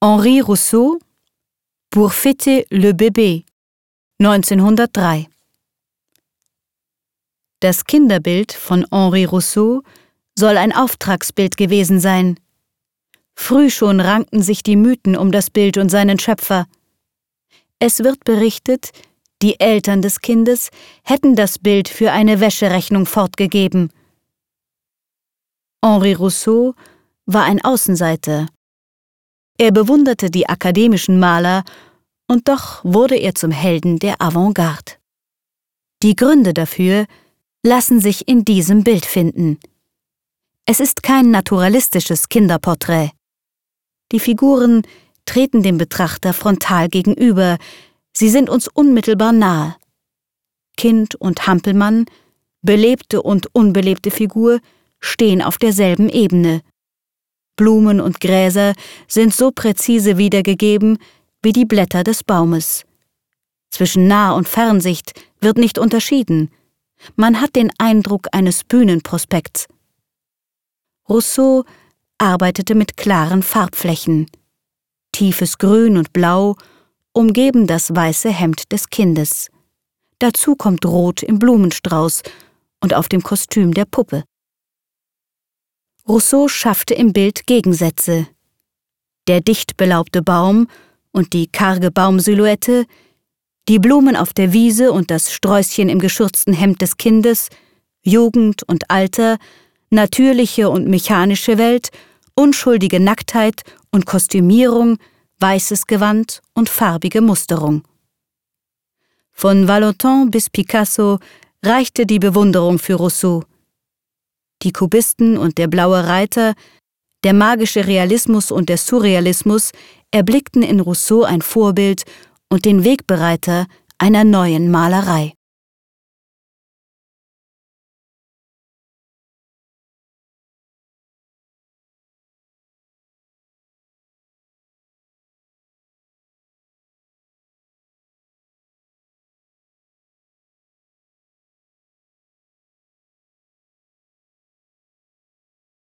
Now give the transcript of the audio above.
Henri Rousseau Pour fêter le bébé 1903 Das Kinderbild von Henri Rousseau soll ein Auftragsbild gewesen sein. Früh schon rankten sich die Mythen um das Bild und seinen Schöpfer. Es wird berichtet, die Eltern des Kindes hätten das Bild für eine Wäscherechnung fortgegeben. Henri Rousseau war ein Außenseiter. Er bewunderte die akademischen Maler, und doch wurde er zum Helden der Avantgarde. Die Gründe dafür lassen sich in diesem Bild finden. Es ist kein naturalistisches Kinderporträt. Die Figuren treten dem Betrachter frontal gegenüber, sie sind uns unmittelbar nahe. Kind und Hampelmann, belebte und unbelebte Figur, stehen auf derselben Ebene. Blumen und Gräser sind so präzise wiedergegeben wie die Blätter des Baumes. Zwischen Nah- und Fernsicht wird nicht unterschieden. Man hat den Eindruck eines Bühnenprospekts. Rousseau arbeitete mit klaren Farbflächen. Tiefes Grün und Blau umgeben das weiße Hemd des Kindes. Dazu kommt Rot im Blumenstrauß und auf dem Kostüm der Puppe. Rousseau schaffte im Bild Gegensätze. Der dicht belaubte Baum und die karge Baumsilhouette, die Blumen auf der Wiese und das Sträußchen im geschürzten Hemd des Kindes, Jugend und Alter, natürliche und mechanische Welt, unschuldige Nacktheit und Kostümierung, weißes Gewand und farbige Musterung. Von Valentin bis Picasso reichte die Bewunderung für Rousseau die Kubisten und der blaue Reiter, der magische Realismus und der Surrealismus erblickten in Rousseau ein Vorbild und den Wegbereiter einer neuen Malerei.